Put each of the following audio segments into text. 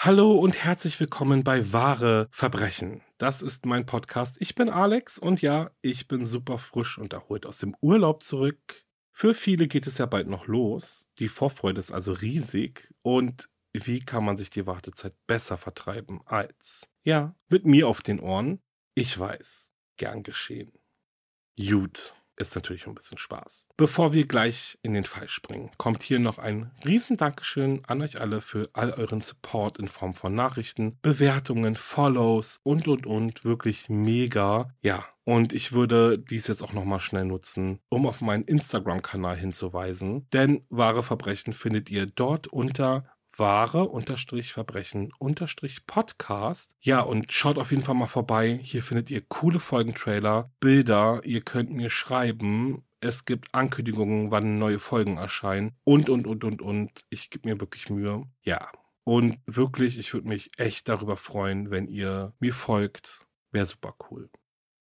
Hallo und herzlich willkommen bei Wahre Verbrechen. Das ist mein Podcast. Ich bin Alex und ja, ich bin super frisch und erholt aus dem Urlaub zurück. Für viele geht es ja bald noch los. Die Vorfreude ist also riesig. Und wie kann man sich die Wartezeit besser vertreiben als, ja, mit mir auf den Ohren? Ich weiß, gern geschehen. Gut ist natürlich ein bisschen Spaß. Bevor wir gleich in den Fall springen, kommt hier noch ein riesen Dankeschön an euch alle für all euren Support in Form von Nachrichten, Bewertungen, Follows und und und. Wirklich mega. Ja, und ich würde dies jetzt auch nochmal schnell nutzen, um auf meinen Instagram-Kanal hinzuweisen. Denn wahre Verbrechen findet ihr dort unter wahre unterstrich Verbrechen unterstrich Podcast. Ja, und schaut auf jeden Fall mal vorbei. Hier findet ihr coole Folgentrailer, Bilder. Ihr könnt mir schreiben. Es gibt Ankündigungen, wann neue Folgen erscheinen. Und, und, und, und, und. Ich gebe mir wirklich Mühe. Ja. Und wirklich, ich würde mich echt darüber freuen, wenn ihr mir folgt. Wäre super cool.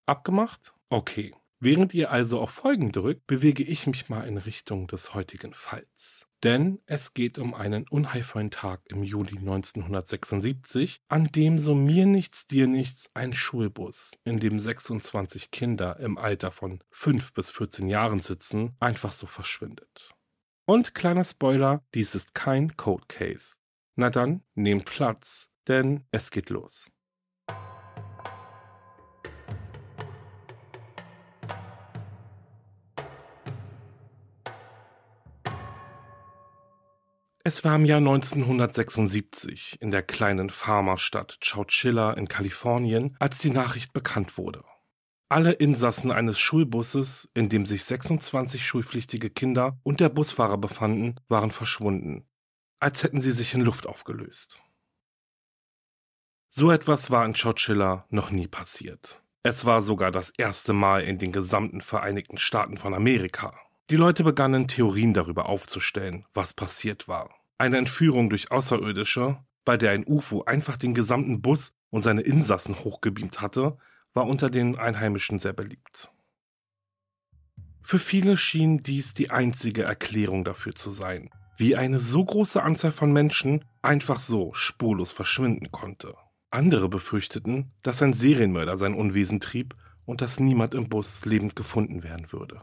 Abgemacht? Okay. Während ihr also auf Folgen drückt, bewege ich mich mal in Richtung des heutigen Falls. Denn es geht um einen unheilvollen Tag im Juli 1976, an dem so mir nichts, dir nichts ein Schulbus, in dem 26 Kinder im Alter von 5 bis 14 Jahren sitzen, einfach so verschwindet. Und kleiner Spoiler, dies ist kein Code Case. Na dann, nehmt Platz, denn es geht los. Es war im Jahr 1976 in der kleinen Farmerstadt Chowchilla in Kalifornien, als die Nachricht bekannt wurde. Alle Insassen eines Schulbusses, in dem sich 26 schulpflichtige Kinder und der Busfahrer befanden, waren verschwunden, als hätten sie sich in Luft aufgelöst. So etwas war in Chowchilla noch nie passiert. Es war sogar das erste Mal in den gesamten Vereinigten Staaten von Amerika. Die Leute begannen Theorien darüber aufzustellen, was passiert war. Eine Entführung durch Außerirdische, bei der ein UFO einfach den gesamten Bus und seine Insassen hochgebeamt hatte, war unter den Einheimischen sehr beliebt. Für viele schien dies die einzige Erklärung dafür zu sein, wie eine so große Anzahl von Menschen einfach so spurlos verschwinden konnte. Andere befürchteten, dass ein Serienmörder sein Unwesen trieb und dass niemand im Bus lebend gefunden werden würde.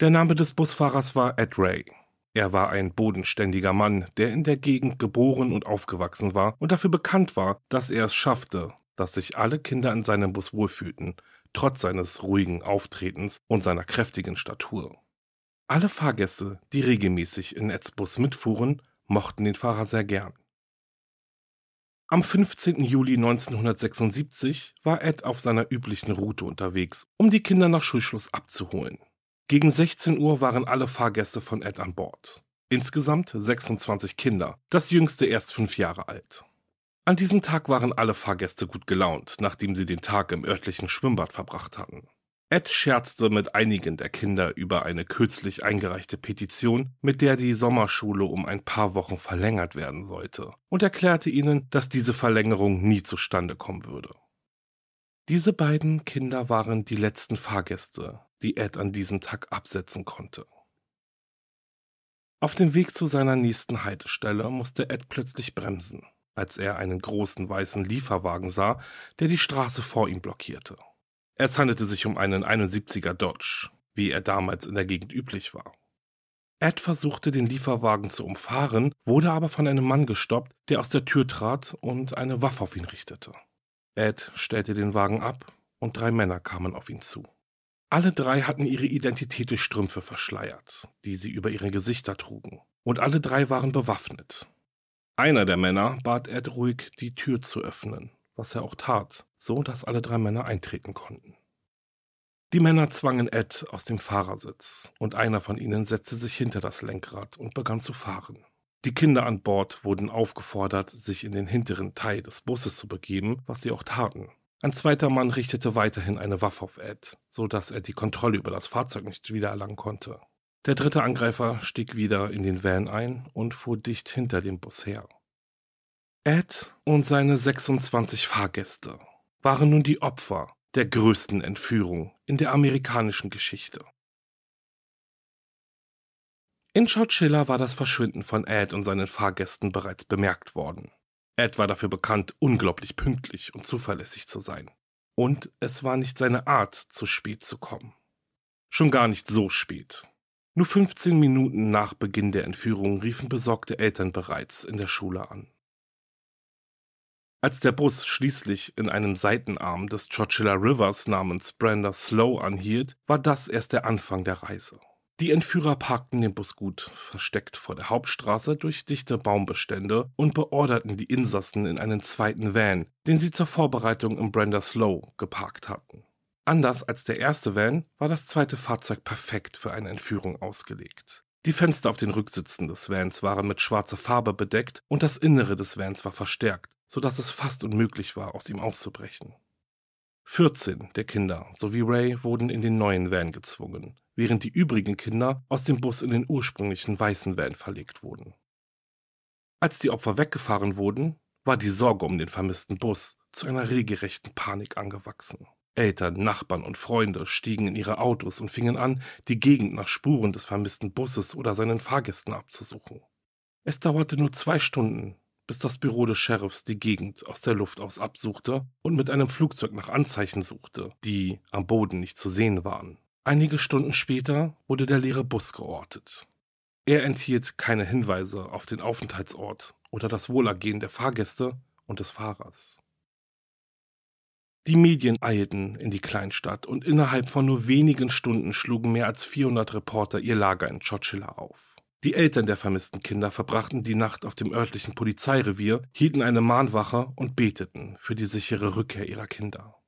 Der Name des Busfahrers war Ed Ray. Er war ein bodenständiger Mann, der in der Gegend geboren und aufgewachsen war und dafür bekannt war, dass er es schaffte, dass sich alle Kinder in seinem Bus wohlfühlten, trotz seines ruhigen Auftretens und seiner kräftigen Statur. Alle Fahrgäste, die regelmäßig in Eds Bus mitfuhren, mochten den Fahrer sehr gern. Am 15. Juli 1976 war Ed auf seiner üblichen Route unterwegs, um die Kinder nach Schulschluss abzuholen. Gegen 16 Uhr waren alle Fahrgäste von Ed an Bord. Insgesamt 26 Kinder, das jüngste erst fünf Jahre alt. An diesem Tag waren alle Fahrgäste gut gelaunt, nachdem sie den Tag im örtlichen Schwimmbad verbracht hatten. Ed scherzte mit einigen der Kinder über eine kürzlich eingereichte Petition, mit der die Sommerschule um ein paar Wochen verlängert werden sollte, und erklärte ihnen, dass diese Verlängerung nie zustande kommen würde. Diese beiden Kinder waren die letzten Fahrgäste, die Ed an diesem Tag absetzen konnte. Auf dem Weg zu seiner nächsten Haltestelle musste Ed plötzlich bremsen, als er einen großen weißen Lieferwagen sah, der die Straße vor ihm blockierte. Es handelte sich um einen 71er Dodge, wie er damals in der Gegend üblich war. Ed versuchte, den Lieferwagen zu umfahren, wurde aber von einem Mann gestoppt, der aus der Tür trat und eine Waffe auf ihn richtete. Ed stellte den Wagen ab und drei Männer kamen auf ihn zu. Alle drei hatten ihre Identität durch Strümpfe verschleiert, die sie über ihre Gesichter trugen, und alle drei waren bewaffnet. Einer der Männer bat Ed ruhig, die Tür zu öffnen, was er auch tat, so dass alle drei Männer eintreten konnten. Die Männer zwangen Ed aus dem Fahrersitz, und einer von ihnen setzte sich hinter das Lenkrad und begann zu fahren. Die Kinder an Bord wurden aufgefordert, sich in den hinteren Teil des Busses zu begeben, was sie auch taten. Ein zweiter Mann richtete weiterhin eine Waffe auf Ed, so dass er die Kontrolle über das Fahrzeug nicht wiedererlangen konnte. Der dritte Angreifer stieg wieder in den Van ein und fuhr dicht hinter dem Bus her. Ed und seine 26 Fahrgäste waren nun die Opfer der größten Entführung in der amerikanischen Geschichte. In Chowchilla war das Verschwinden von Ed und seinen Fahrgästen bereits bemerkt worden. Ed war dafür bekannt, unglaublich pünktlich und zuverlässig zu sein. Und es war nicht seine Art, zu spät zu kommen. Schon gar nicht so spät. Nur 15 Minuten nach Beginn der Entführung riefen besorgte Eltern bereits in der Schule an. Als der Bus schließlich in einem Seitenarm des Chowchilla Rivers namens Brander Slow anhielt, war das erst der Anfang der Reise. Die Entführer parkten den Bus gut versteckt vor der Hauptstraße durch dichte Baumbestände und beorderten die Insassen in einen zweiten Van, den sie zur Vorbereitung im Brander Slow geparkt hatten. Anders als der erste Van war das zweite Fahrzeug perfekt für eine Entführung ausgelegt. Die Fenster auf den Rücksitzen des Vans waren mit schwarzer Farbe bedeckt und das Innere des Vans war verstärkt, so dass es fast unmöglich war, aus ihm auszubrechen. 14 der Kinder sowie Ray wurden in den neuen Van gezwungen, während die übrigen Kinder aus dem Bus in den ursprünglichen weißen Van verlegt wurden. Als die Opfer weggefahren wurden, war die Sorge um den vermissten Bus zu einer regelrechten Panik angewachsen. Eltern, Nachbarn und Freunde stiegen in ihre Autos und fingen an, die Gegend nach Spuren des vermissten Busses oder seinen Fahrgästen abzusuchen. Es dauerte nur zwei Stunden, bis das Büro des Sheriffs die Gegend aus der Luft aus absuchte und mit einem Flugzeug nach Anzeichen suchte, die am Boden nicht zu sehen waren. Einige Stunden später wurde der leere Bus geortet. Er enthielt keine Hinweise auf den Aufenthaltsort oder das Wohlergehen der Fahrgäste und des Fahrers. Die Medien eilten in die Kleinstadt und innerhalb von nur wenigen Stunden schlugen mehr als 400 Reporter ihr Lager in Chowchilla auf. Die Eltern der vermissten Kinder verbrachten die Nacht auf dem örtlichen Polizeirevier, hielten eine Mahnwache und beteten für die sichere Rückkehr ihrer Kinder.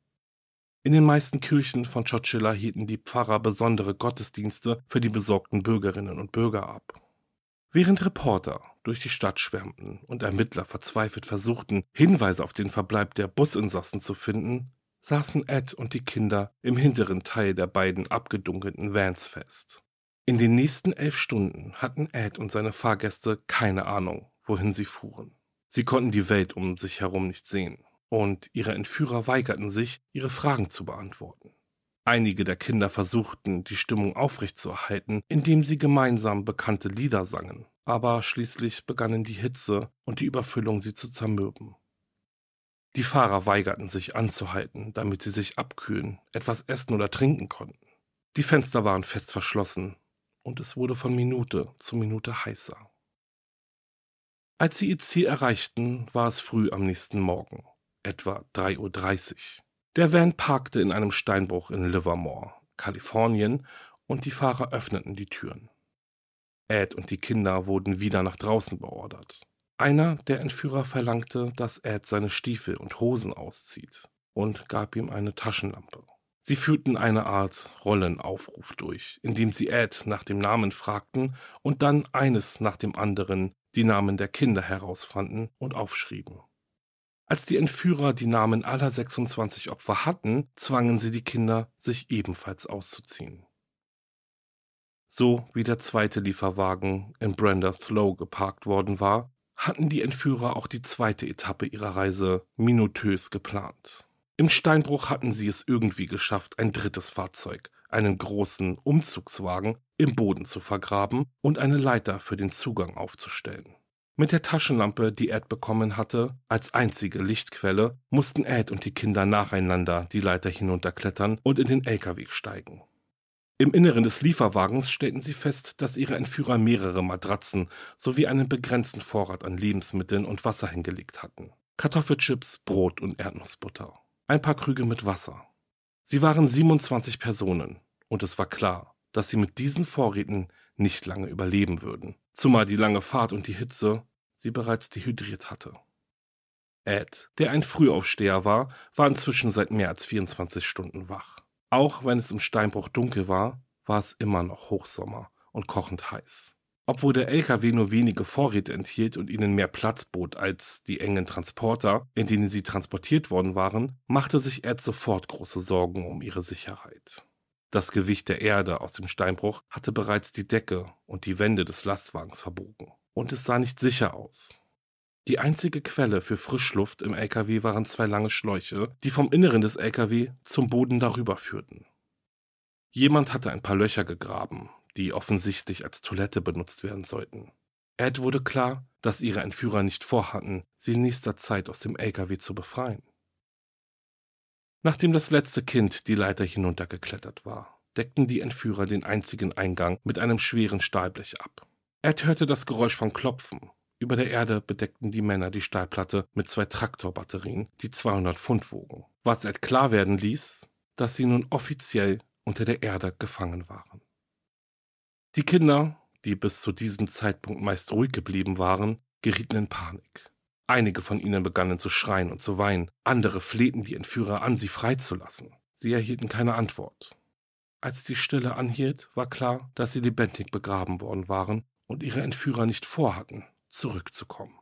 In den meisten Kirchen von Chowchilla hielten die Pfarrer besondere Gottesdienste für die besorgten Bürgerinnen und Bürger ab. Während Reporter durch die Stadt schwärmten und Ermittler verzweifelt versuchten, Hinweise auf den Verbleib der Businsassen zu finden, saßen Ed und die Kinder im hinteren Teil der beiden abgedunkelten Vans fest. In den nächsten elf Stunden hatten Ed und seine Fahrgäste keine Ahnung, wohin sie fuhren. Sie konnten die Welt um sich herum nicht sehen, und ihre Entführer weigerten sich, ihre Fragen zu beantworten. Einige der Kinder versuchten, die Stimmung aufrechtzuerhalten, indem sie gemeinsam bekannte Lieder sangen, aber schließlich begannen die Hitze und die Überfüllung sie zu zermürben. Die Fahrer weigerten sich anzuhalten, damit sie sich abkühlen, etwas essen oder trinken konnten. Die Fenster waren fest verschlossen und es wurde von Minute zu Minute heißer. Als sie ihr Ziel erreichten, war es früh am nächsten Morgen, etwa 3.30 Uhr. Der Van parkte in einem Steinbruch in Livermore, Kalifornien, und die Fahrer öffneten die Türen. Ed und die Kinder wurden wieder nach draußen beordert. Einer der Entführer verlangte, dass Ed seine Stiefel und Hosen auszieht und gab ihm eine Taschenlampe. Sie führten eine Art Rollenaufruf durch, indem sie Ed nach dem Namen fragten und dann eines nach dem anderen die Namen der Kinder herausfanden und aufschrieben. Als die Entführer die Namen aller 26 Opfer hatten, zwangen sie die Kinder, sich ebenfalls auszuziehen. So wie der zweite Lieferwagen in Brander Slow geparkt worden war, hatten die Entführer auch die zweite Etappe ihrer Reise minutiös geplant. Im Steinbruch hatten sie es irgendwie geschafft, ein drittes Fahrzeug, einen großen Umzugswagen, im Boden zu vergraben und eine Leiter für den Zugang aufzustellen. Mit der Taschenlampe, die Ed bekommen hatte, als einzige Lichtquelle, mussten Ed und die Kinder nacheinander die Leiter hinunterklettern und in den LKW steigen. Im Inneren des Lieferwagens stellten sie fest, dass ihre Entführer mehrere Matratzen sowie einen begrenzten Vorrat an Lebensmitteln und Wasser hingelegt hatten. Kartoffelchips, Brot und Erdnussbutter. Ein paar Krüge mit Wasser. Sie waren 27 Personen und es war klar, dass sie mit diesen Vorräten nicht lange überleben würden, zumal die lange Fahrt und die Hitze sie bereits dehydriert hatte. Ed, der ein Frühaufsteher war, war inzwischen seit mehr als 24 Stunden wach. Auch wenn es im Steinbruch dunkel war, war es immer noch Hochsommer und kochend heiß. Obwohl der LKW nur wenige Vorräte enthielt und ihnen mehr Platz bot als die engen Transporter, in denen sie transportiert worden waren, machte sich Ed sofort große Sorgen um ihre Sicherheit. Das Gewicht der Erde aus dem Steinbruch hatte bereits die Decke und die Wände des Lastwagens verbogen. Und es sah nicht sicher aus. Die einzige Quelle für Frischluft im LKW waren zwei lange Schläuche, die vom Inneren des LKW zum Boden darüber führten. Jemand hatte ein paar Löcher gegraben, die offensichtlich als Toilette benutzt werden sollten. Ed wurde klar, dass ihre Entführer nicht vorhatten, sie in nächster Zeit aus dem LKW zu befreien. Nachdem das letzte Kind die Leiter hinuntergeklettert war, deckten die Entführer den einzigen Eingang mit einem schweren Stahlblech ab. Ed hörte das Geräusch von Klopfen. Über der Erde bedeckten die Männer die Stahlplatte mit zwei Traktorbatterien, die 200 Pfund wogen, was Ed klar werden ließ, dass sie nun offiziell unter der Erde gefangen waren. Die Kinder, die bis zu diesem Zeitpunkt meist ruhig geblieben waren, gerieten in Panik. Einige von ihnen begannen zu schreien und zu weinen, andere flehten die Entführer an, sie freizulassen. Sie erhielten keine Antwort. Als die Stille anhielt, war klar, dass sie lebendig begraben worden waren und ihre Entführer nicht vorhatten, zurückzukommen.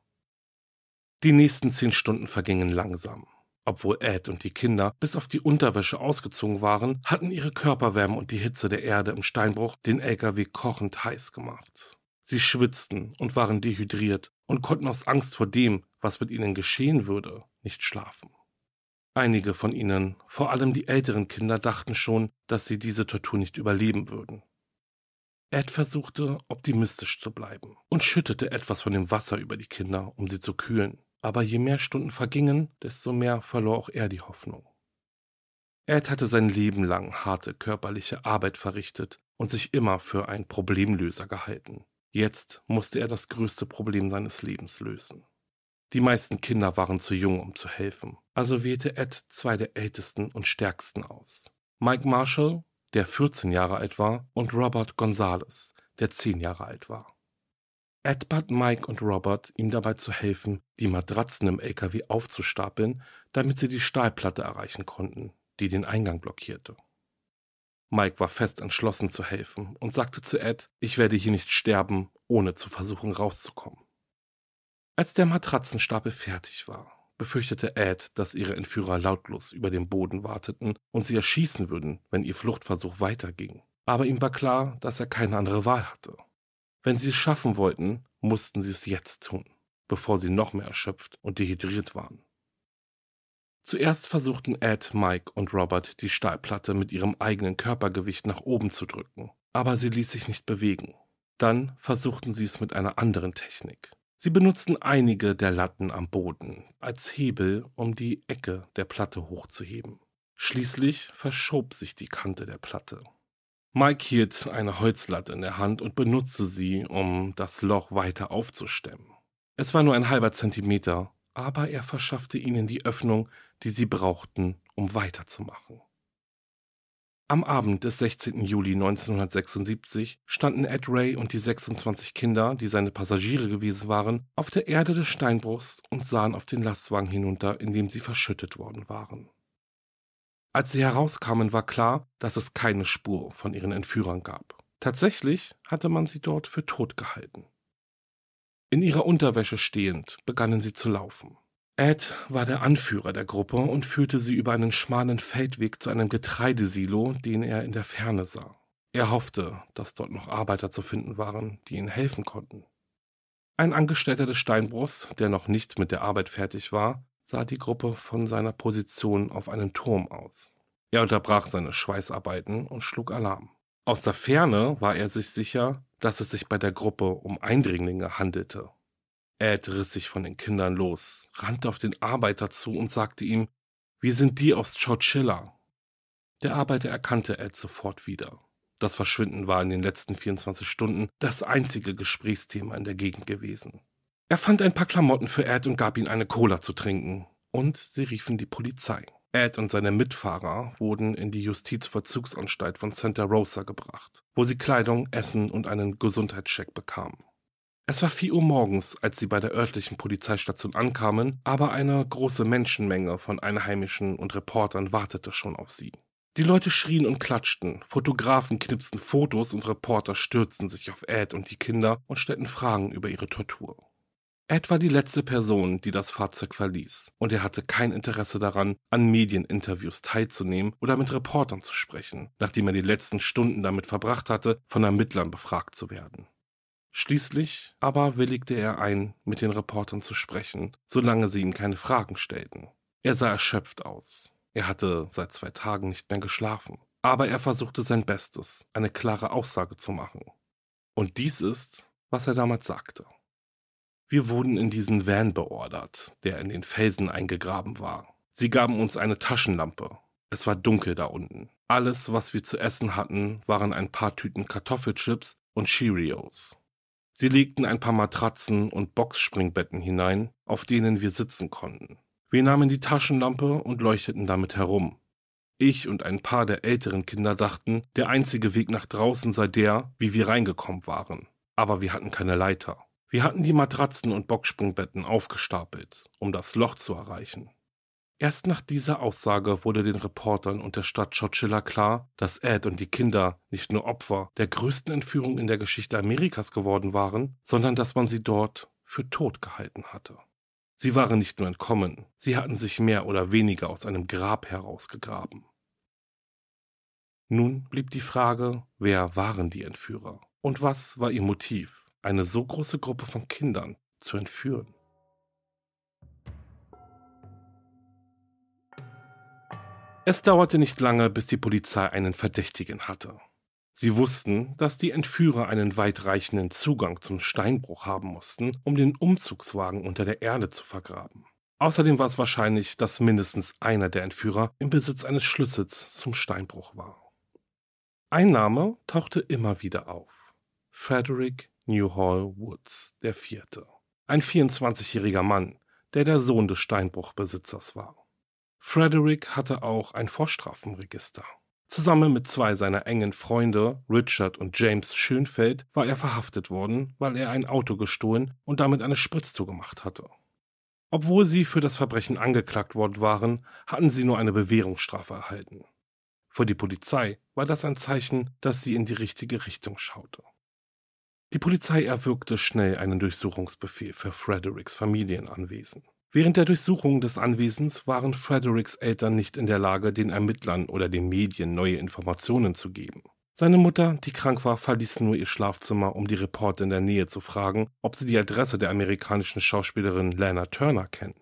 Die nächsten zehn Stunden vergingen langsam. Obwohl Ed und die Kinder bis auf die Unterwäsche ausgezogen waren, hatten ihre Körperwärme und die Hitze der Erde im Steinbruch den LKW kochend heiß gemacht. Sie schwitzten und waren dehydriert und konnten aus Angst vor dem, was mit ihnen geschehen würde, nicht schlafen. Einige von ihnen, vor allem die älteren Kinder, dachten schon, dass sie diese Tortur nicht überleben würden. Ed versuchte, optimistisch zu bleiben und schüttete etwas von dem Wasser über die Kinder, um sie zu kühlen aber je mehr Stunden vergingen, desto mehr verlor auch er die Hoffnung. Ed hatte sein Leben lang harte körperliche Arbeit verrichtet und sich immer für ein Problemlöser gehalten. Jetzt musste er das größte Problem seines Lebens lösen. Die meisten Kinder waren zu jung, um zu helfen, also wählte Ed zwei der ältesten und stärksten aus. Mike Marshall, der 14 Jahre alt war, und Robert Gonzales, der 10 Jahre alt war. Ed bat Mike und Robert, ihm dabei zu helfen, die Matratzen im LKW aufzustapeln, damit sie die Stahlplatte erreichen konnten, die den Eingang blockierte. Mike war fest entschlossen zu helfen und sagte zu Ed, ich werde hier nicht sterben, ohne zu versuchen rauszukommen. Als der Matratzenstapel fertig war, befürchtete Ed, dass ihre Entführer lautlos über dem Boden warteten und sie erschießen würden, wenn ihr Fluchtversuch weiterging. Aber ihm war klar, dass er keine andere Wahl hatte. Wenn sie es schaffen wollten, mussten sie es jetzt tun, bevor sie noch mehr erschöpft und dehydriert waren. Zuerst versuchten Ed, Mike und Robert die Stahlplatte mit ihrem eigenen Körpergewicht nach oben zu drücken, aber sie ließ sich nicht bewegen. Dann versuchten sie es mit einer anderen Technik. Sie benutzten einige der Latten am Boden als Hebel, um die Ecke der Platte hochzuheben. Schließlich verschob sich die Kante der Platte. Mike hielt eine Holzlatte in der Hand und benutzte sie, um das Loch weiter aufzustemmen. Es war nur ein halber Zentimeter, aber er verschaffte ihnen die Öffnung, die sie brauchten, um weiterzumachen. Am Abend des 16. Juli 1976 standen Ed Ray und die 26 Kinder, die seine Passagiere gewesen waren, auf der Erde des Steinbruchs und sahen auf den Lastwagen hinunter, in dem sie verschüttet worden waren. Als sie herauskamen, war klar, dass es keine Spur von ihren Entführern gab. Tatsächlich hatte man sie dort für tot gehalten. In ihrer Unterwäsche stehend begannen sie zu laufen. Ed war der Anführer der Gruppe und führte sie über einen schmalen Feldweg zu einem Getreidesilo, den er in der Ferne sah. Er hoffte, dass dort noch Arbeiter zu finden waren, die ihnen helfen konnten. Ein Angestellter des Steinbruchs, der noch nicht mit der Arbeit fertig war, sah die Gruppe von seiner Position auf einen Turm aus. Er unterbrach seine Schweißarbeiten und schlug Alarm. Aus der Ferne war er sich sicher, dass es sich bei der Gruppe um Eindringlinge handelte. Ed riss sich von den Kindern los, rannte auf den Arbeiter zu und sagte ihm, wir sind die aus Chowchilla. Der Arbeiter erkannte Ed sofort wieder. Das Verschwinden war in den letzten 24 Stunden das einzige Gesprächsthema in der Gegend gewesen. Er fand ein paar Klamotten für Ed und gab ihm eine Cola zu trinken. Und sie riefen die Polizei. Ed und seine Mitfahrer wurden in die Justizvollzugsanstalt von Santa Rosa gebracht, wo sie Kleidung, Essen und einen Gesundheitscheck bekamen. Es war vier Uhr morgens, als sie bei der örtlichen Polizeistation ankamen, aber eine große Menschenmenge von Einheimischen und Reportern wartete schon auf sie. Die Leute schrien und klatschten, Fotografen knipsten Fotos und Reporter stürzten sich auf Ed und die Kinder und stellten Fragen über ihre Tortur. Ed war die letzte Person, die das Fahrzeug verließ, und er hatte kein Interesse daran, an Medieninterviews teilzunehmen oder mit Reportern zu sprechen, nachdem er die letzten Stunden damit verbracht hatte, von Ermittlern befragt zu werden. Schließlich aber willigte er ein, mit den Reportern zu sprechen, solange sie ihm keine Fragen stellten. Er sah erschöpft aus. Er hatte seit zwei Tagen nicht mehr geschlafen. Aber er versuchte sein Bestes, eine klare Aussage zu machen. Und dies ist, was er damals sagte. Wir wurden in diesen Van beordert, der in den Felsen eingegraben war. Sie gaben uns eine Taschenlampe. Es war dunkel da unten. Alles, was wir zu essen hatten, waren ein paar Tüten Kartoffelchips und Cheerios. Sie legten ein paar Matratzen und Boxspringbetten hinein, auf denen wir sitzen konnten. Wir nahmen die Taschenlampe und leuchteten damit herum. Ich und ein paar der älteren Kinder dachten, der einzige Weg nach draußen sei der, wie wir reingekommen waren. Aber wir hatten keine Leiter. Wir hatten die Matratzen und Boxsprungbetten aufgestapelt, um das Loch zu erreichen. Erst nach dieser Aussage wurde den Reportern und der Stadt Chowchilla klar, dass Ed und die Kinder nicht nur Opfer der größten Entführung in der Geschichte Amerikas geworden waren, sondern dass man sie dort für tot gehalten hatte. Sie waren nicht nur entkommen, sie hatten sich mehr oder weniger aus einem Grab herausgegraben. Nun blieb die Frage, wer waren die Entführer und was war ihr Motiv, eine so große Gruppe von Kindern zu entführen? Es dauerte nicht lange, bis die Polizei einen Verdächtigen hatte. Sie wussten, dass die Entführer einen weitreichenden Zugang zum Steinbruch haben mussten, um den Umzugswagen unter der Erde zu vergraben. Außerdem war es wahrscheinlich, dass mindestens einer der Entführer im Besitz eines Schlüssels zum Steinbruch war. Ein Name tauchte immer wieder auf. Frederick Newhall Woods Vierte. Ein 24-jähriger Mann, der der Sohn des Steinbruchbesitzers war. Frederick hatte auch ein Vorstrafenregister. Zusammen mit zwei seiner engen Freunde, Richard und James Schönfeld, war er verhaftet worden, weil er ein Auto gestohlen und damit eine Spritztour gemacht hatte. Obwohl sie für das Verbrechen angeklagt worden waren, hatten sie nur eine Bewährungsstrafe erhalten. Für die Polizei war das ein Zeichen, dass sie in die richtige Richtung schaute. Die Polizei erwirkte schnell einen Durchsuchungsbefehl für Fredericks Familienanwesen. Während der Durchsuchung des Anwesens waren Fredericks Eltern nicht in der Lage, den Ermittlern oder den Medien neue Informationen zu geben. Seine Mutter, die krank war, verließ nur ihr Schlafzimmer, um die Reporter in der Nähe zu fragen, ob sie die Adresse der amerikanischen Schauspielerin Lana Turner kennen.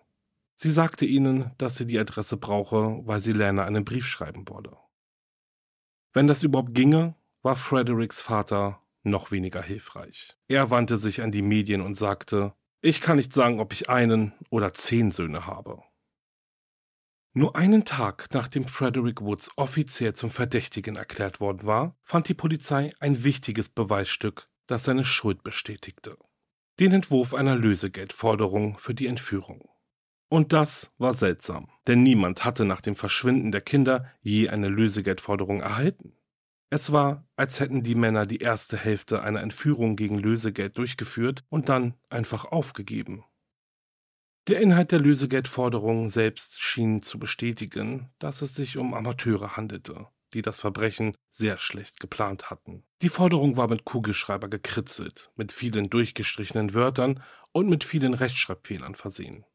Sie sagte ihnen, dass sie die Adresse brauche, weil sie Lana einen Brief schreiben wolle. Wenn das überhaupt ginge, war Fredericks Vater noch weniger hilfreich. Er wandte sich an die Medien und sagte, ich kann nicht sagen, ob ich einen oder zehn Söhne habe. Nur einen Tag nachdem Frederick Woods offiziell zum Verdächtigen erklärt worden war, fand die Polizei ein wichtiges Beweisstück, das seine Schuld bestätigte. Den Entwurf einer Lösegeldforderung für die Entführung. Und das war seltsam, denn niemand hatte nach dem Verschwinden der Kinder je eine Lösegeldforderung erhalten. Es war, als hätten die Männer die erste Hälfte einer Entführung gegen Lösegeld durchgeführt und dann einfach aufgegeben. Der Inhalt der Lösegeldforderung selbst schien zu bestätigen, dass es sich um Amateure handelte, die das Verbrechen sehr schlecht geplant hatten. Die Forderung war mit Kugelschreiber gekritzelt, mit vielen durchgestrichenen Wörtern und mit vielen Rechtschreibfehlern versehen.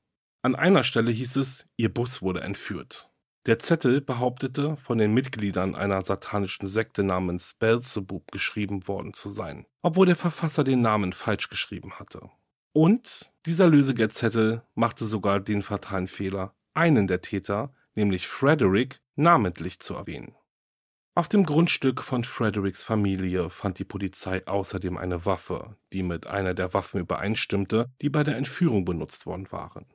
An einer Stelle hieß es, ihr Bus wurde entführt. Der Zettel behauptete, von den Mitgliedern einer satanischen Sekte namens Beelzebub geschrieben worden zu sein, obwohl der Verfasser den Namen falsch geschrieben hatte. Und dieser Lösegeldzettel machte sogar den fatalen Fehler, einen der Täter, nämlich Frederick, namentlich zu erwähnen. Auf dem Grundstück von Fredericks Familie fand die Polizei außerdem eine Waffe, die mit einer der Waffen übereinstimmte, die bei der Entführung benutzt worden waren.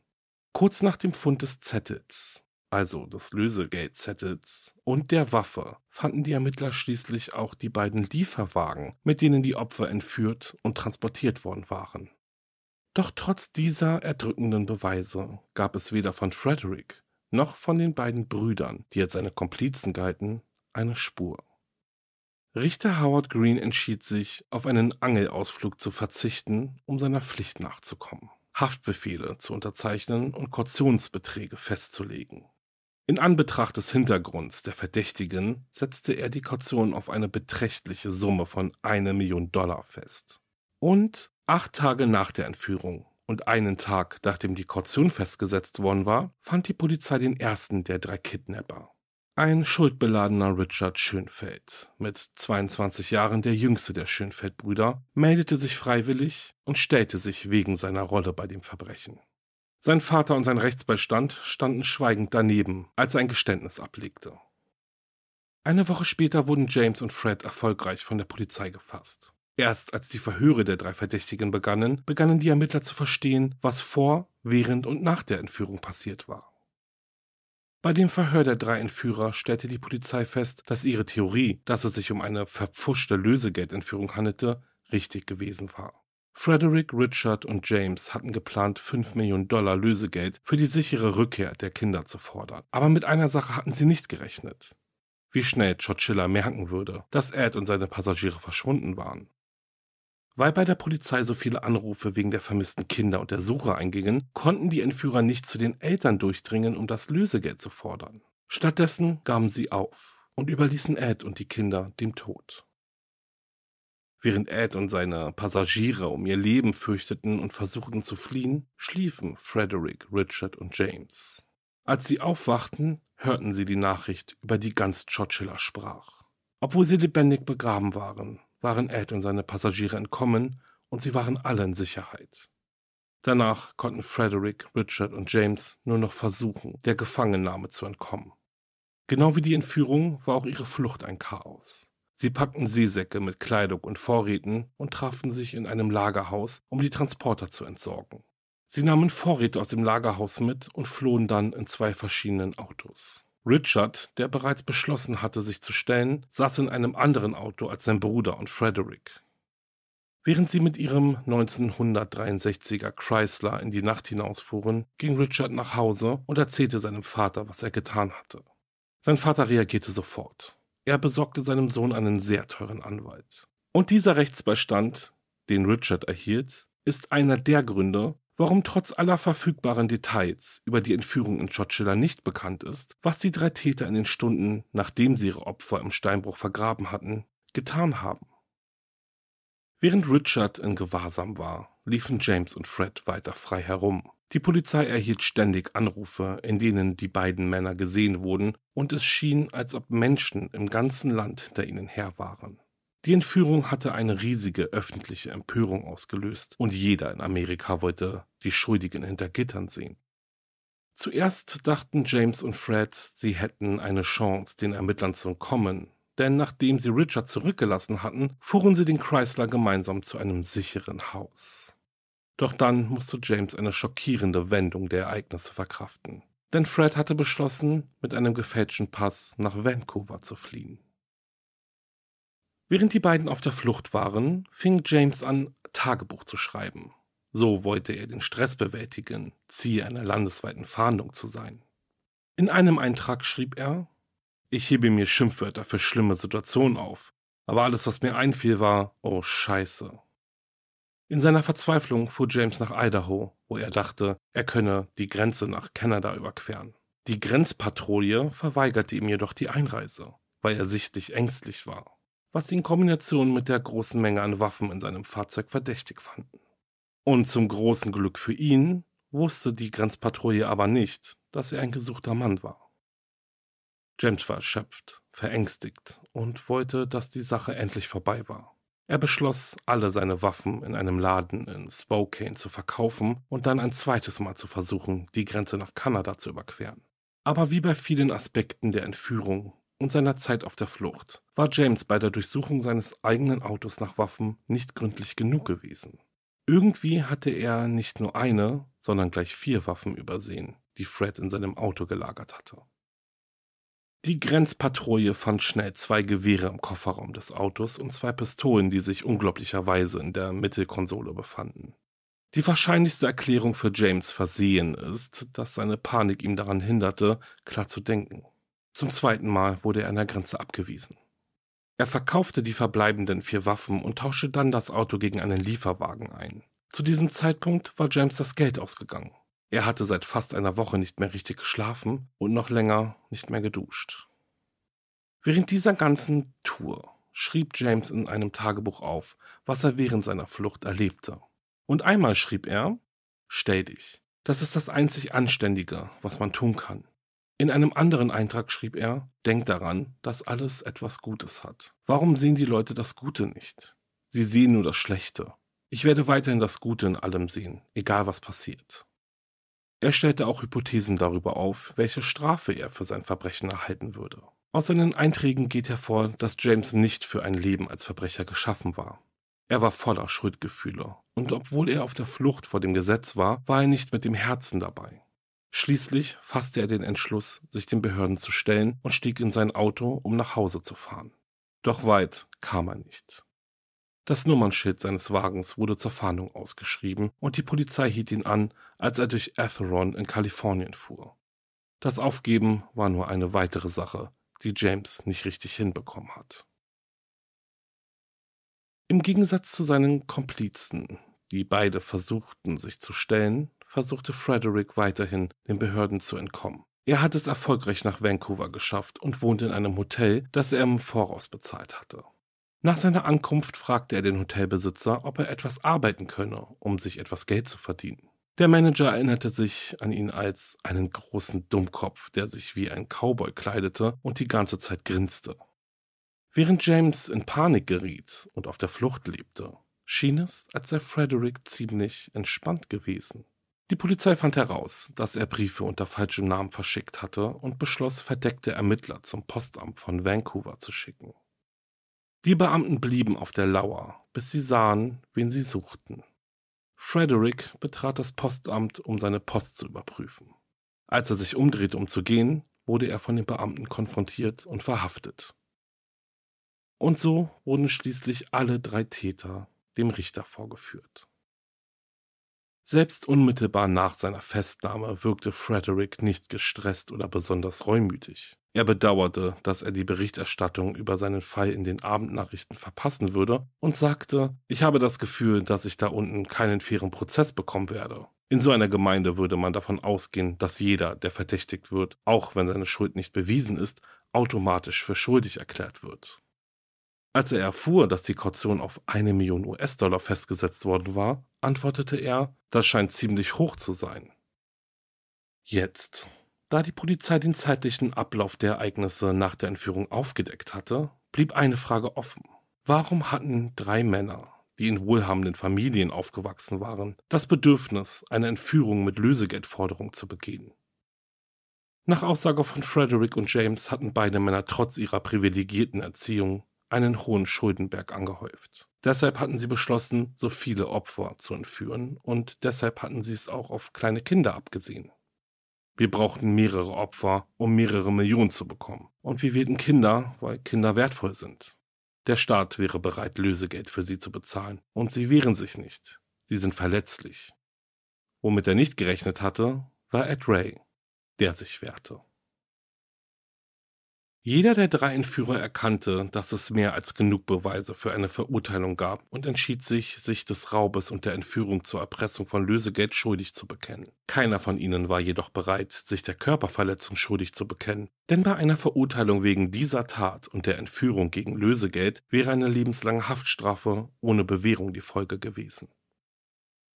Kurz nach dem Fund des Zettels, also des Lösegeldzettels und der Waffe, fanden die Ermittler schließlich auch die beiden Lieferwagen, mit denen die Opfer entführt und transportiert worden waren. Doch trotz dieser erdrückenden Beweise gab es weder von Frederick noch von den beiden Brüdern, die als seine Komplizen galten, eine Spur. Richter Howard Green entschied sich, auf einen Angelausflug zu verzichten, um seiner Pflicht nachzukommen, Haftbefehle zu unterzeichnen und Kautionsbeträge festzulegen. In Anbetracht des Hintergrunds der Verdächtigen setzte er die Kaution auf eine beträchtliche Summe von eine Million Dollar fest. Und acht Tage nach der Entführung und einen Tag nachdem die Kaution festgesetzt worden war, fand die Polizei den ersten der drei Kidnapper. Ein schuldbeladener Richard Schönfeld, mit 22 Jahren der jüngste der Schönfeld-Brüder, meldete sich freiwillig und stellte sich wegen seiner Rolle bei dem Verbrechen. Sein Vater und sein Rechtsbeistand standen schweigend daneben, als er ein Geständnis ablegte. Eine Woche später wurden James und Fred erfolgreich von der Polizei gefasst. Erst als die Verhöre der drei Verdächtigen begannen, begannen die Ermittler zu verstehen, was vor, während und nach der Entführung passiert war. Bei dem Verhör der drei Entführer stellte die Polizei fest, dass ihre Theorie, dass es sich um eine verpfuschte Lösegeldentführung handelte, richtig gewesen war. Frederick, Richard und James hatten geplant, 5 Millionen Dollar Lösegeld für die sichere Rückkehr der Kinder zu fordern. Aber mit einer Sache hatten sie nicht gerechnet. Wie schnell Churchilla merken würde, dass Ed und seine Passagiere verschwunden waren. Weil bei der Polizei so viele Anrufe wegen der vermissten Kinder und der Suche eingingen, konnten die Entführer nicht zu den Eltern durchdringen, um das Lösegeld zu fordern. Stattdessen gaben sie auf und überließen Ed und die Kinder dem Tod. Während Ed und seine Passagiere um ihr Leben fürchteten und versuchten zu fliehen, schliefen Frederick, Richard und James. Als sie aufwachten, hörten sie die Nachricht, über die ganz Churchilla sprach. Obwohl sie lebendig begraben waren, waren Ed und seine Passagiere entkommen und sie waren alle in Sicherheit. Danach konnten Frederick, Richard und James nur noch versuchen, der Gefangennahme zu entkommen. Genau wie die Entführung war auch ihre Flucht ein Chaos. Sie packten Seesäcke mit Kleidung und Vorräten und trafen sich in einem Lagerhaus, um die Transporter zu entsorgen. Sie nahmen Vorräte aus dem Lagerhaus mit und flohen dann in zwei verschiedenen Autos. Richard, der bereits beschlossen hatte, sich zu stellen, saß in einem anderen Auto als sein Bruder und Frederick. Während sie mit ihrem 1963er Chrysler in die Nacht hinausfuhren, ging Richard nach Hause und erzählte seinem Vater, was er getan hatte. Sein Vater reagierte sofort. Er besorgte seinem Sohn einen sehr teuren Anwalt. Und dieser Rechtsbeistand, den Richard erhielt, ist einer der Gründe, warum trotz aller verfügbaren Details über die Entführung in Churchilla nicht bekannt ist, was die drei Täter in den Stunden, nachdem sie ihre Opfer im Steinbruch vergraben hatten, getan haben. Während Richard in Gewahrsam war, liefen James und Fred weiter frei herum. Die Polizei erhielt ständig Anrufe, in denen die beiden Männer gesehen wurden, und es schien, als ob Menschen im ganzen Land hinter ihnen her waren. Die Entführung hatte eine riesige öffentliche Empörung ausgelöst und jeder in Amerika wollte die Schuldigen hinter Gittern sehen. Zuerst dachten James und Fred, sie hätten eine Chance, den Ermittlern zu entkommen, denn nachdem sie Richard zurückgelassen hatten, fuhren sie den Chrysler gemeinsam zu einem sicheren Haus. Doch dann musste James eine schockierende Wendung der Ereignisse verkraften. Denn Fred hatte beschlossen, mit einem gefälschten Pass nach Vancouver zu fliehen. Während die beiden auf der Flucht waren, fing James an, Tagebuch zu schreiben. So wollte er den Stress bewältigen, Ziel einer landesweiten Fahndung zu sein. In einem Eintrag schrieb er, ich hebe mir Schimpfwörter für schlimme Situationen auf, aber alles, was mir einfiel, war, oh Scheiße. In seiner Verzweiflung fuhr James nach Idaho, wo er dachte, er könne die Grenze nach Kanada überqueren. Die Grenzpatrouille verweigerte ihm jedoch die Einreise, weil er sichtlich ängstlich war was sie in Kombination mit der großen Menge an Waffen in seinem Fahrzeug verdächtig fanden. Und zum großen Glück für ihn wusste die Grenzpatrouille aber nicht, dass er ein gesuchter Mann war. James war erschöpft, verängstigt und wollte, dass die Sache endlich vorbei war. Er beschloss, alle seine Waffen in einem Laden in Spokane zu verkaufen und dann ein zweites Mal zu versuchen, die Grenze nach Kanada zu überqueren. Aber wie bei vielen Aspekten der Entführung und seiner Zeit auf der Flucht war James bei der Durchsuchung seines eigenen Autos nach Waffen nicht gründlich genug gewesen. Irgendwie hatte er nicht nur eine, sondern gleich vier Waffen übersehen, die Fred in seinem Auto gelagert hatte. Die Grenzpatrouille fand schnell zwei Gewehre im Kofferraum des Autos und zwei Pistolen, die sich unglaublicherweise in der Mittelkonsole befanden. Die wahrscheinlichste Erklärung für James Versehen ist, dass seine Panik ihm daran hinderte, klar zu denken. Zum zweiten Mal wurde er an der Grenze abgewiesen. Er verkaufte die verbleibenden vier Waffen und tauschte dann das Auto gegen einen Lieferwagen ein. Zu diesem Zeitpunkt war James das Geld ausgegangen. Er hatte seit fast einer Woche nicht mehr richtig geschlafen und noch länger nicht mehr geduscht. Während dieser ganzen Tour schrieb James in einem Tagebuch auf, was er während seiner Flucht erlebte. Und einmal schrieb er, Stell dich, das ist das einzig Anständige, was man tun kann. In einem anderen Eintrag schrieb er, Denk daran, dass alles etwas Gutes hat. Warum sehen die Leute das Gute nicht? Sie sehen nur das Schlechte. Ich werde weiterhin das Gute in allem sehen, egal was passiert. Er stellte auch Hypothesen darüber auf, welche Strafe er für sein Verbrechen erhalten würde. Aus seinen Einträgen geht hervor, dass James nicht für ein Leben als Verbrecher geschaffen war. Er war voller Schuldgefühle, und obwohl er auf der Flucht vor dem Gesetz war, war er nicht mit dem Herzen dabei. Schließlich fasste er den Entschluss, sich den Behörden zu stellen und stieg in sein Auto, um nach Hause zu fahren. Doch weit kam er nicht. Das Nummernschild seines Wagens wurde zur Fahndung ausgeschrieben und die Polizei hielt ihn an, als er durch Atheron in Kalifornien fuhr. Das Aufgeben war nur eine weitere Sache, die James nicht richtig hinbekommen hat. Im Gegensatz zu seinen Komplizen, die beide versuchten, sich zu stellen, versuchte Frederick weiterhin, den Behörden zu entkommen. Er hat es erfolgreich nach Vancouver geschafft und wohnte in einem Hotel, das er im Voraus bezahlt hatte. Nach seiner Ankunft fragte er den Hotelbesitzer, ob er etwas arbeiten könne, um sich etwas Geld zu verdienen. Der Manager erinnerte sich an ihn als einen großen Dummkopf, der sich wie ein Cowboy kleidete und die ganze Zeit grinste. Während James in Panik geriet und auf der Flucht lebte, schien es, als sei Frederick ziemlich entspannt gewesen. Die Polizei fand heraus, dass er Briefe unter falschem Namen verschickt hatte und beschloss, verdeckte Ermittler zum Postamt von Vancouver zu schicken. Die Beamten blieben auf der Lauer, bis sie sahen, wen sie suchten. Frederick betrat das Postamt, um seine Post zu überprüfen. Als er sich umdrehte, um zu gehen, wurde er von den Beamten konfrontiert und verhaftet. Und so wurden schließlich alle drei Täter dem Richter vorgeführt. Selbst unmittelbar nach seiner Festnahme wirkte Frederick nicht gestresst oder besonders reumütig. Er bedauerte, dass er die Berichterstattung über seinen Fall in den Abendnachrichten verpassen würde und sagte, ich habe das Gefühl, dass ich da unten keinen fairen Prozess bekommen werde. In so einer Gemeinde würde man davon ausgehen, dass jeder, der verdächtigt wird, auch wenn seine Schuld nicht bewiesen ist, automatisch für schuldig erklärt wird. Als er erfuhr, dass die Kaution auf eine Million US-Dollar festgesetzt worden war, antwortete er, das scheint ziemlich hoch zu sein. Jetzt, da die Polizei den zeitlichen Ablauf der Ereignisse nach der Entführung aufgedeckt hatte, blieb eine Frage offen. Warum hatten drei Männer, die in wohlhabenden Familien aufgewachsen waren, das Bedürfnis, eine Entführung mit Lösegeldforderung zu begehen? Nach Aussage von Frederick und James hatten beide Männer trotz ihrer privilegierten Erziehung einen hohen Schuldenberg angehäuft. Deshalb hatten sie beschlossen, so viele Opfer zu entführen und deshalb hatten sie es auch auf kleine Kinder abgesehen. Wir brauchten mehrere Opfer, um mehrere Millionen zu bekommen. Und wir wählten Kinder, weil Kinder wertvoll sind. Der Staat wäre bereit, Lösegeld für sie zu bezahlen. Und sie wehren sich nicht. Sie sind verletzlich. Womit er nicht gerechnet hatte, war Ed Ray, der sich wehrte. Jeder der drei Entführer erkannte, dass es mehr als genug Beweise für eine Verurteilung gab und entschied sich, sich des Raubes und der Entführung zur Erpressung von Lösegeld schuldig zu bekennen. Keiner von ihnen war jedoch bereit, sich der Körperverletzung schuldig zu bekennen, denn bei einer Verurteilung wegen dieser Tat und der Entführung gegen Lösegeld wäre eine lebenslange Haftstrafe ohne Bewährung die Folge gewesen.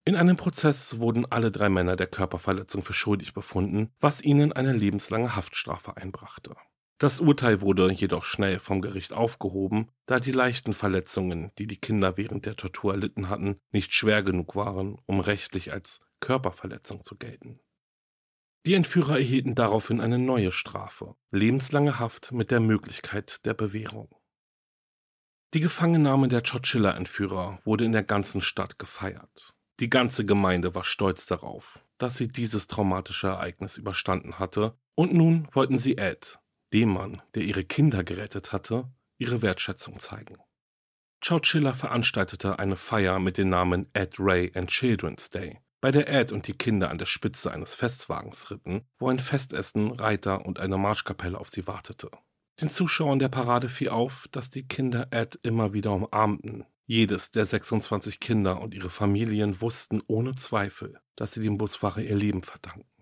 In einem Prozess wurden alle drei Männer der Körperverletzung für schuldig befunden, was ihnen eine lebenslange Haftstrafe einbrachte. Das Urteil wurde jedoch schnell vom Gericht aufgehoben, da die leichten Verletzungen, die die Kinder während der Tortur erlitten hatten, nicht schwer genug waren, um rechtlich als Körperverletzung zu gelten. Die Entführer erhielten daraufhin eine neue Strafe, lebenslange Haft mit der Möglichkeit der Bewährung. Die Gefangennahme der Chochilla-Entführer wurde in der ganzen Stadt gefeiert. Die ganze Gemeinde war stolz darauf, dass sie dieses traumatische Ereignis überstanden hatte, und nun wollten sie Ed, dem Mann, der ihre Kinder gerettet hatte, ihre Wertschätzung zeigen. Chowchilla veranstaltete eine Feier mit dem Namen Ed Ray and Children's Day, bei der Ed und die Kinder an der Spitze eines Festwagens ritten, wo ein Festessen, Reiter und eine Marschkapelle auf sie wartete. Den Zuschauern der Parade fiel auf, dass die Kinder Ed immer wieder umarmten. Jedes der 26 Kinder und ihre Familien wussten ohne Zweifel, dass sie dem Busfahrer ihr Leben verdanken.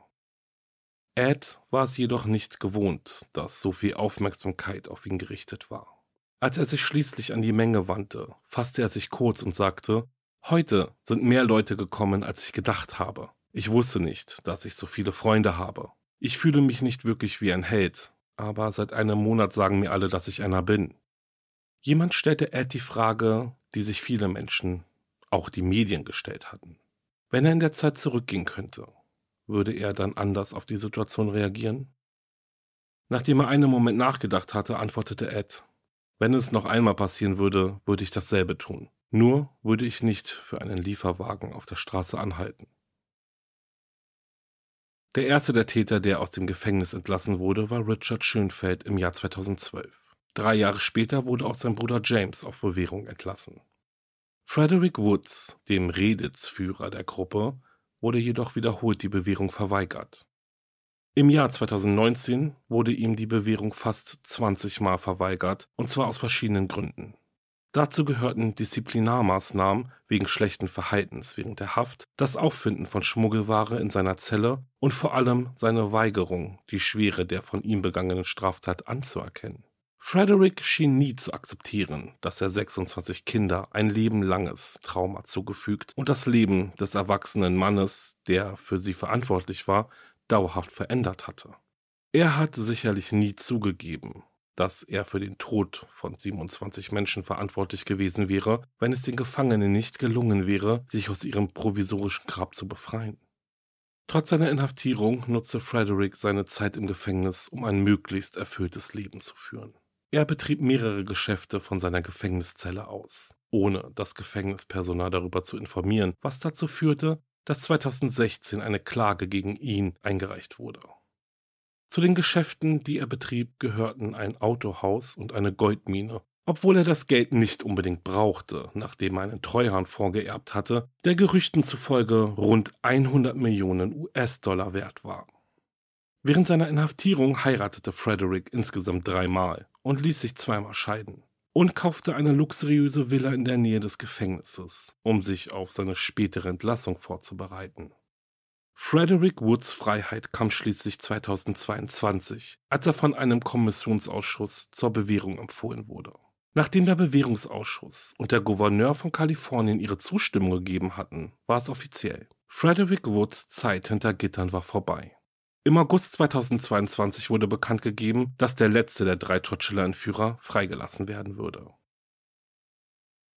Ed war es jedoch nicht gewohnt, dass so viel Aufmerksamkeit auf ihn gerichtet war. Als er sich schließlich an die Menge wandte, fasste er sich kurz und sagte, Heute sind mehr Leute gekommen, als ich gedacht habe. Ich wusste nicht, dass ich so viele Freunde habe. Ich fühle mich nicht wirklich wie ein Held, aber seit einem Monat sagen mir alle, dass ich einer bin. Jemand stellte Ed die Frage, die sich viele Menschen, auch die Medien gestellt hatten. Wenn er in der Zeit zurückgehen könnte, würde er dann anders auf die Situation reagieren? Nachdem er einen Moment nachgedacht hatte, antwortete Ed, wenn es noch einmal passieren würde, würde ich dasselbe tun. Nur würde ich nicht für einen Lieferwagen auf der Straße anhalten. Der erste der Täter, der aus dem Gefängnis entlassen wurde, war Richard Schönfeld im Jahr 2012. Drei Jahre später wurde auch sein Bruder James auf Bewährung entlassen. Frederick Woods, dem Reditsführer der Gruppe, wurde jedoch wiederholt die Bewährung verweigert. Im Jahr 2019 wurde ihm die Bewährung fast 20 Mal verweigert, und zwar aus verschiedenen Gründen. Dazu gehörten Disziplinarmaßnahmen wegen schlechten Verhaltens während der Haft, das Auffinden von Schmuggelware in seiner Zelle und vor allem seine Weigerung, die Schwere der von ihm begangenen Straftat anzuerkennen. Frederick schien nie zu akzeptieren, dass er 26 Kinder ein lebenlanges Trauma zugefügt und das Leben des erwachsenen Mannes, der für sie verantwortlich war, dauerhaft verändert hatte. Er hat sicherlich nie zugegeben, dass er für den Tod von 27 Menschen verantwortlich gewesen wäre, wenn es den Gefangenen nicht gelungen wäre, sich aus ihrem provisorischen Grab zu befreien. Trotz seiner Inhaftierung nutzte Frederick seine Zeit im Gefängnis, um ein möglichst erfülltes Leben zu führen. Er betrieb mehrere Geschäfte von seiner Gefängniszelle aus, ohne das Gefängnispersonal darüber zu informieren, was dazu führte, dass 2016 eine Klage gegen ihn eingereicht wurde. Zu den Geschäften, die er betrieb, gehörten ein Autohaus und eine Goldmine, obwohl er das Geld nicht unbedingt brauchte, nachdem er einen Treuhandfonds geerbt hatte, der Gerüchten zufolge rund 100 Millionen US-Dollar wert war. Während seiner Inhaftierung heiratete Frederick insgesamt dreimal und ließ sich zweimal scheiden und kaufte eine luxuriöse Villa in der Nähe des Gefängnisses, um sich auf seine spätere Entlassung vorzubereiten. Frederick Woods Freiheit kam schließlich 2022, als er von einem Kommissionsausschuss zur Bewährung empfohlen wurde. Nachdem der Bewährungsausschuss und der Gouverneur von Kalifornien ihre Zustimmung gegeben hatten, war es offiziell. Frederick Woods Zeit hinter Gittern war vorbei. Im August 2022 wurde bekannt gegeben, dass der letzte der drei Totschiller-Entführer freigelassen werden würde.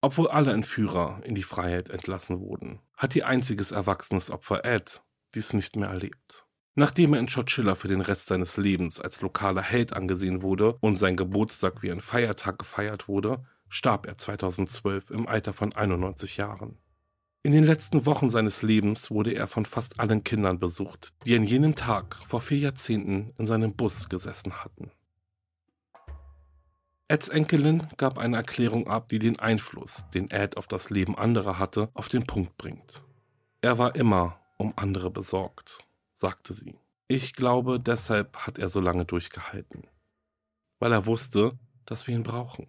Obwohl alle Entführer in die Freiheit entlassen wurden, hat ihr einziges erwachsenes Opfer Ed dies nicht mehr erlebt. Nachdem er in Chowchilla für den Rest seines Lebens als lokaler Held angesehen wurde und sein Geburtstag wie ein Feiertag gefeiert wurde, starb er 2012 im Alter von 91 Jahren. In den letzten Wochen seines Lebens wurde er von fast allen Kindern besucht, die an jenem Tag vor vier Jahrzehnten in seinem Bus gesessen hatten. Eds Enkelin gab eine Erklärung ab, die den Einfluss, den Ed auf das Leben anderer hatte, auf den Punkt bringt. Er war immer um andere besorgt, sagte sie. Ich glaube, deshalb hat er so lange durchgehalten, weil er wusste, dass wir ihn brauchen.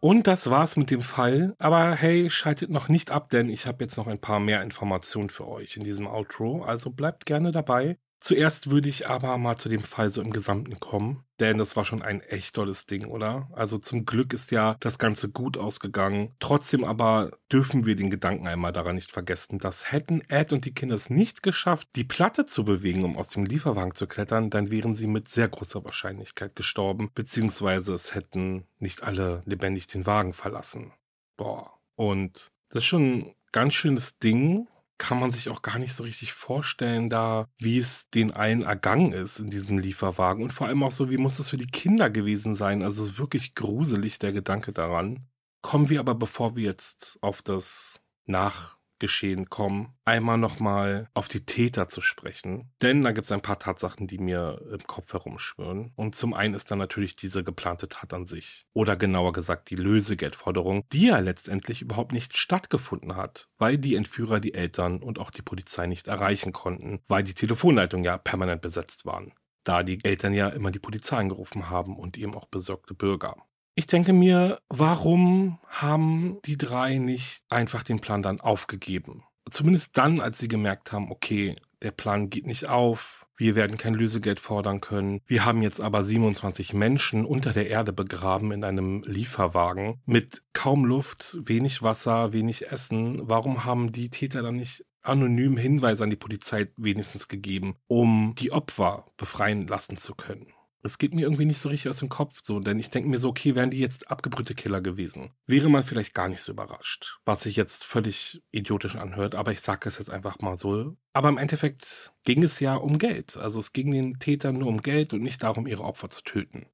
Und das war's mit dem Fall. Aber hey, schaltet noch nicht ab, denn ich habe jetzt noch ein paar mehr Informationen für euch in diesem Outro. Also bleibt gerne dabei. Zuerst würde ich aber mal zu dem Fall so im Gesamten kommen, denn das war schon ein echt tolles Ding, oder? Also zum Glück ist ja das Ganze gut ausgegangen. Trotzdem aber dürfen wir den Gedanken einmal daran nicht vergessen, dass hätten Ed und die Kinder es nicht geschafft, die Platte zu bewegen, um aus dem Lieferwagen zu klettern, dann wären sie mit sehr großer Wahrscheinlichkeit gestorben, beziehungsweise es hätten nicht alle lebendig den Wagen verlassen. Boah. Und das ist schon ein ganz schönes Ding, kann man sich auch gar nicht so richtig vorstellen, da wie es den allen ergangen ist in diesem Lieferwagen. Und vor allem auch so, wie muss das für die Kinder gewesen sein? Also es ist wirklich gruselig, der Gedanke daran. Kommen wir aber, bevor wir jetzt auf das Nach Geschehen kommen, einmal nochmal auf die Täter zu sprechen. Denn da gibt es ein paar Tatsachen, die mir im Kopf herumschwirren. Und zum einen ist dann natürlich diese geplante Tat an sich. Oder genauer gesagt die Lösegeldforderung, die ja letztendlich überhaupt nicht stattgefunden hat, weil die Entführer die Eltern und auch die Polizei nicht erreichen konnten, weil die Telefonleitungen ja permanent besetzt waren. Da die Eltern ja immer die Polizei angerufen haben und eben auch besorgte Bürger. Ich denke mir, warum haben die drei nicht einfach den Plan dann aufgegeben? Zumindest dann, als sie gemerkt haben, okay, der Plan geht nicht auf, wir werden kein Lösegeld fordern können. Wir haben jetzt aber 27 Menschen unter der Erde begraben in einem Lieferwagen mit kaum Luft, wenig Wasser, wenig Essen. Warum haben die Täter dann nicht anonym Hinweise an die Polizei wenigstens gegeben, um die Opfer befreien lassen zu können? Es geht mir irgendwie nicht so richtig aus dem Kopf, so, denn ich denke mir so, okay, wären die jetzt abgebrühte Killer gewesen, wäre man vielleicht gar nicht so überrascht. Was sich jetzt völlig idiotisch anhört, aber ich sage es jetzt einfach mal so. Aber im Endeffekt ging es ja um Geld. Also es ging den Tätern nur um Geld und nicht darum, ihre Opfer zu töten.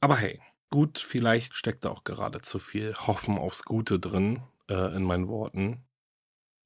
Aber hey, gut, vielleicht steckt da auch gerade zu viel Hoffen aufs Gute drin äh, in meinen Worten.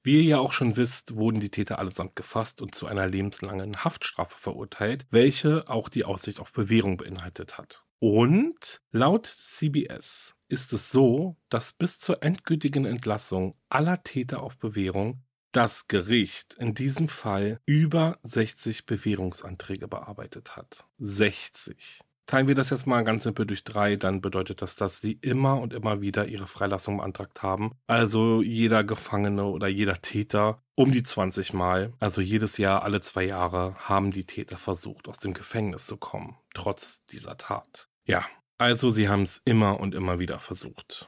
Wie ihr ja auch schon wisst, wurden die Täter allesamt gefasst und zu einer lebenslangen Haftstrafe verurteilt, welche auch die Aussicht auf Bewährung beinhaltet hat. Und laut CBS ist es so, dass bis zur endgültigen Entlassung aller Täter auf Bewährung das Gericht in diesem Fall über 60 Bewährungsanträge bearbeitet hat. 60. Teilen wir das jetzt mal ganz simpel durch drei, dann bedeutet das, dass sie immer und immer wieder ihre Freilassung beantragt haben. Also jeder Gefangene oder jeder Täter um die 20 Mal, also jedes Jahr, alle zwei Jahre, haben die Täter versucht, aus dem Gefängnis zu kommen, trotz dieser Tat. Ja, also sie haben es immer und immer wieder versucht.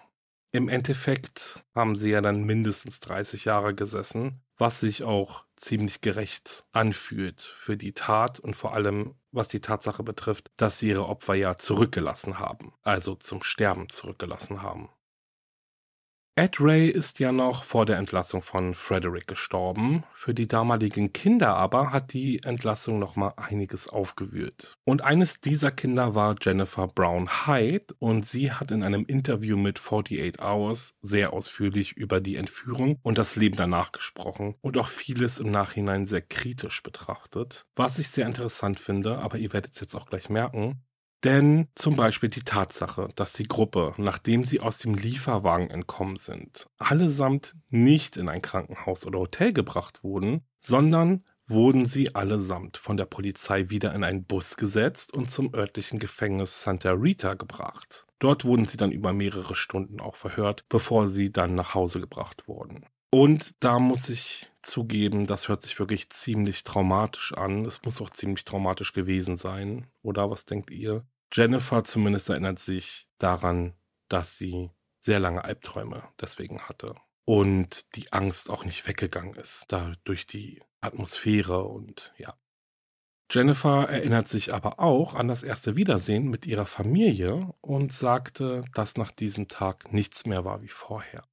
Im Endeffekt haben sie ja dann mindestens 30 Jahre gesessen, was sich auch ziemlich gerecht anfühlt für die Tat und vor allem was die Tatsache betrifft, dass sie ihre Opfer ja zurückgelassen haben, also zum Sterben zurückgelassen haben. Ed Ray ist ja noch vor der Entlassung von Frederick gestorben. Für die damaligen Kinder aber hat die Entlassung nochmal einiges aufgewühlt. Und eines dieser Kinder war Jennifer Brown Hyde und sie hat in einem Interview mit 48 Hours sehr ausführlich über die Entführung und das Leben danach gesprochen und auch vieles im Nachhinein sehr kritisch betrachtet. Was ich sehr interessant finde, aber ihr werdet es jetzt auch gleich merken, denn zum Beispiel die Tatsache, dass die Gruppe, nachdem sie aus dem Lieferwagen entkommen sind, allesamt nicht in ein Krankenhaus oder Hotel gebracht wurden, sondern wurden sie allesamt von der Polizei wieder in einen Bus gesetzt und zum örtlichen Gefängnis Santa Rita gebracht. Dort wurden sie dann über mehrere Stunden auch verhört, bevor sie dann nach Hause gebracht wurden. Und da muss ich zugeben, das hört sich wirklich ziemlich traumatisch an. Es muss auch ziemlich traumatisch gewesen sein. Oder was denkt ihr? Jennifer zumindest erinnert sich daran, dass sie sehr lange Albträume deswegen hatte. Und die Angst auch nicht weggegangen ist, da durch die Atmosphäre und ja. Jennifer erinnert sich aber auch an das erste Wiedersehen mit ihrer Familie und sagte, dass nach diesem Tag nichts mehr war wie vorher.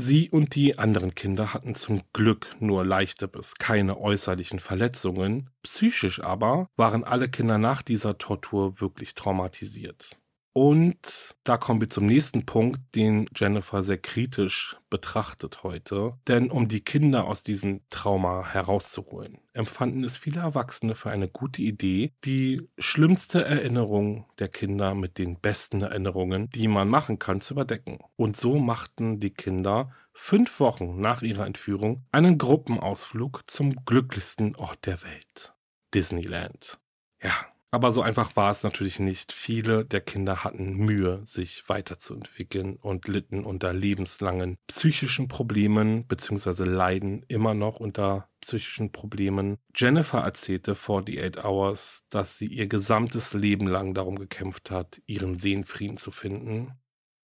Sie und die anderen Kinder hatten zum Glück nur leichte bis keine äußerlichen Verletzungen, psychisch aber waren alle Kinder nach dieser Tortur wirklich traumatisiert. Und da kommen wir zum nächsten Punkt, den Jennifer sehr kritisch betrachtet heute. Denn um die Kinder aus diesem Trauma herauszuholen, empfanden es viele Erwachsene für eine gute Idee, die schlimmste Erinnerung der Kinder mit den besten Erinnerungen, die man machen kann, zu überdecken. Und so machten die Kinder fünf Wochen nach ihrer Entführung einen Gruppenausflug zum glücklichsten Ort der Welt. Disneyland. Ja, aber so einfach war es natürlich nicht. Viele der Kinder hatten Mühe, sich weiterzuentwickeln und litten unter lebenslangen psychischen Problemen beziehungsweise leiden immer noch unter psychischen Problemen. Jennifer erzählte 48 Hours, dass sie ihr gesamtes Leben lang darum gekämpft hat, ihren Seelenfrieden zu finden.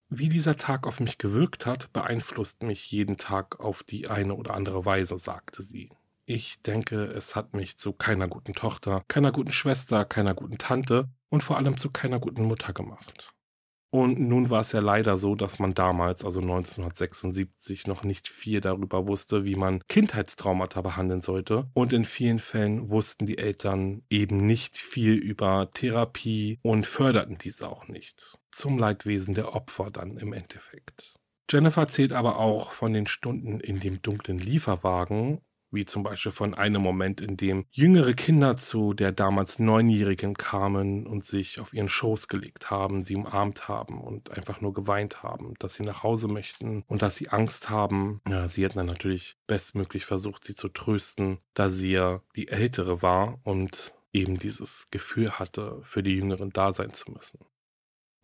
Wie dieser Tag auf mich gewirkt hat, beeinflusst mich jeden Tag auf die eine oder andere Weise, sagte sie. Ich denke, es hat mich zu keiner guten Tochter, keiner guten Schwester, keiner guten Tante und vor allem zu keiner guten Mutter gemacht. Und nun war es ja leider so, dass man damals, also 1976, noch nicht viel darüber wusste, wie man Kindheitstraumata behandeln sollte. Und in vielen Fällen wussten die Eltern eben nicht viel über Therapie und förderten diese auch nicht. Zum Leidwesen der Opfer dann im Endeffekt. Jennifer erzählt aber auch von den Stunden in dem dunklen Lieferwagen wie zum Beispiel von einem Moment, in dem jüngere Kinder zu der damals Neunjährigen kamen und sich auf ihren Schoß gelegt haben, sie umarmt haben und einfach nur geweint haben, dass sie nach Hause möchten und dass sie Angst haben. Ja, sie hätten dann natürlich bestmöglich versucht, sie zu trösten, da sie ja die Ältere war und eben dieses Gefühl hatte, für die Jüngeren da sein zu müssen.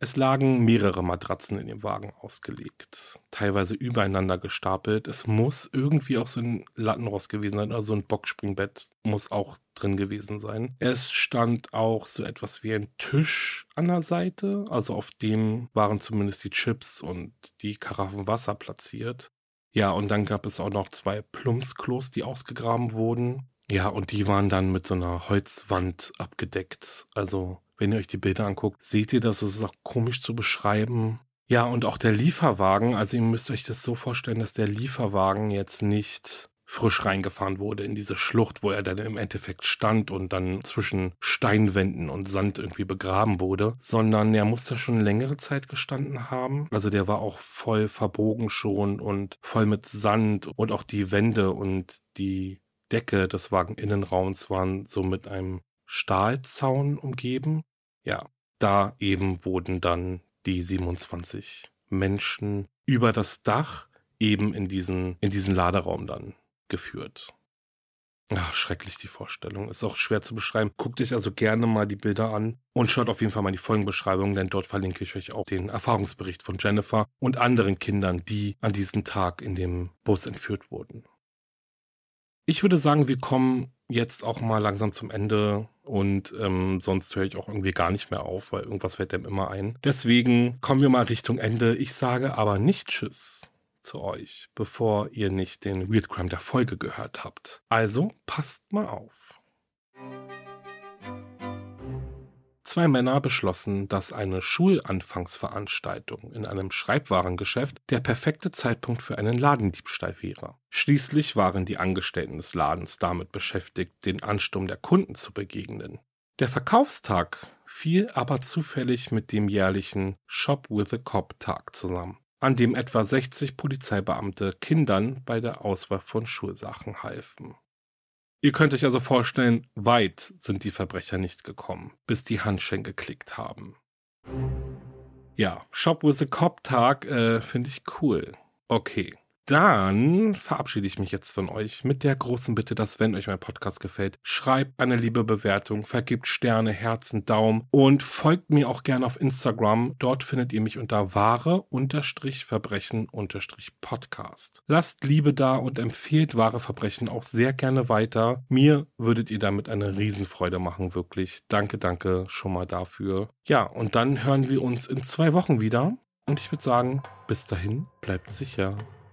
Es lagen mehrere Matratzen in dem Wagen ausgelegt, teilweise übereinander gestapelt. Es muss irgendwie auch so ein Lattenrost gewesen sein oder so ein Boxspringbett muss auch drin gewesen sein. Es stand auch so etwas wie ein Tisch an der Seite, also auf dem waren zumindest die Chips und die Karaffen Wasser platziert. Ja, und dann gab es auch noch zwei Plumpsklos, die ausgegraben wurden. Ja, und die waren dann mit so einer Holzwand abgedeckt. Also wenn ihr euch die Bilder anguckt, seht ihr, dass es auch komisch zu beschreiben. Ja, und auch der Lieferwagen, also ihr müsst euch das so vorstellen, dass der Lieferwagen jetzt nicht frisch reingefahren wurde in diese Schlucht, wo er dann im Endeffekt stand und dann zwischen Steinwänden und Sand irgendwie begraben wurde, sondern er muss da schon längere Zeit gestanden haben. Also der war auch voll verbogen schon und voll mit Sand und auch die Wände und die Decke des Wageninnenraums waren so mit einem Stahlzaun umgeben. Ja, da eben wurden dann die 27 Menschen über das Dach eben in diesen, in diesen Laderaum dann geführt. Ach, schrecklich die Vorstellung. Ist auch schwer zu beschreiben. Guckt euch also gerne mal die Bilder an und schaut auf jeden Fall mal die Folgenbeschreibung, denn dort verlinke ich euch auch den Erfahrungsbericht von Jennifer und anderen Kindern, die an diesem Tag in dem Bus entführt wurden. Ich würde sagen, wir kommen jetzt auch mal langsam zum Ende und ähm, sonst höre ich auch irgendwie gar nicht mehr auf, weil irgendwas fällt dem immer ein. Deswegen kommen wir mal Richtung Ende. Ich sage aber nicht Tschüss zu euch, bevor ihr nicht den Weird Crime der Folge gehört habt. Also passt mal auf. Zwei Männer beschlossen, dass eine Schulanfangsveranstaltung in einem Schreibwarengeschäft der perfekte Zeitpunkt für einen Ladendiebstahl wäre. Schließlich waren die Angestellten des Ladens damit beschäftigt, den Ansturm der Kunden zu begegnen. Der Verkaufstag fiel aber zufällig mit dem jährlichen Shop with a Cop Tag zusammen, an dem etwa 60 Polizeibeamte Kindern bei der Auswahl von Schulsachen halfen. Ihr könnt euch also vorstellen, weit sind die Verbrecher nicht gekommen, bis die Handschellen geklickt haben. Ja, Shop with a Cop Tag äh, finde ich cool. Okay, dann verabschiede ich mich jetzt von euch mit der großen Bitte, dass wenn euch mein Podcast gefällt, schreibt eine liebe Bewertung, vergibt Sterne, Herzen, Daumen und folgt mir auch gerne auf Instagram. Dort findet ihr mich unter wahre Verbrechen Podcast. Lasst Liebe da und empfehlt wahre Verbrechen auch sehr gerne weiter. Mir würdet ihr damit eine Riesenfreude machen, wirklich. Danke, danke schon mal dafür. Ja, und dann hören wir uns in zwei Wochen wieder. Und ich würde sagen, bis dahin, bleibt sicher.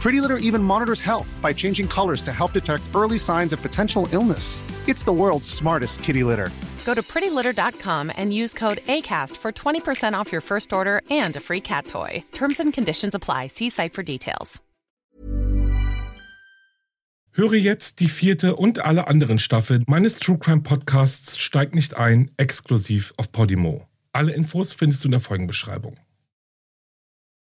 Pretty Litter even monitors health by changing colors to help detect early signs of potential illness. It's the world's smartest kitty litter. Go to prettylitter.com and use code ACAST for 20% off your first order and a free cat toy. Terms and conditions apply. See site for details. Höre jetzt die vierte und alle anderen Staffeln meines True Crime Podcasts Steigt nicht ein, exklusiv auf Podimo. Alle Infos findest du in der Folgenbeschreibung.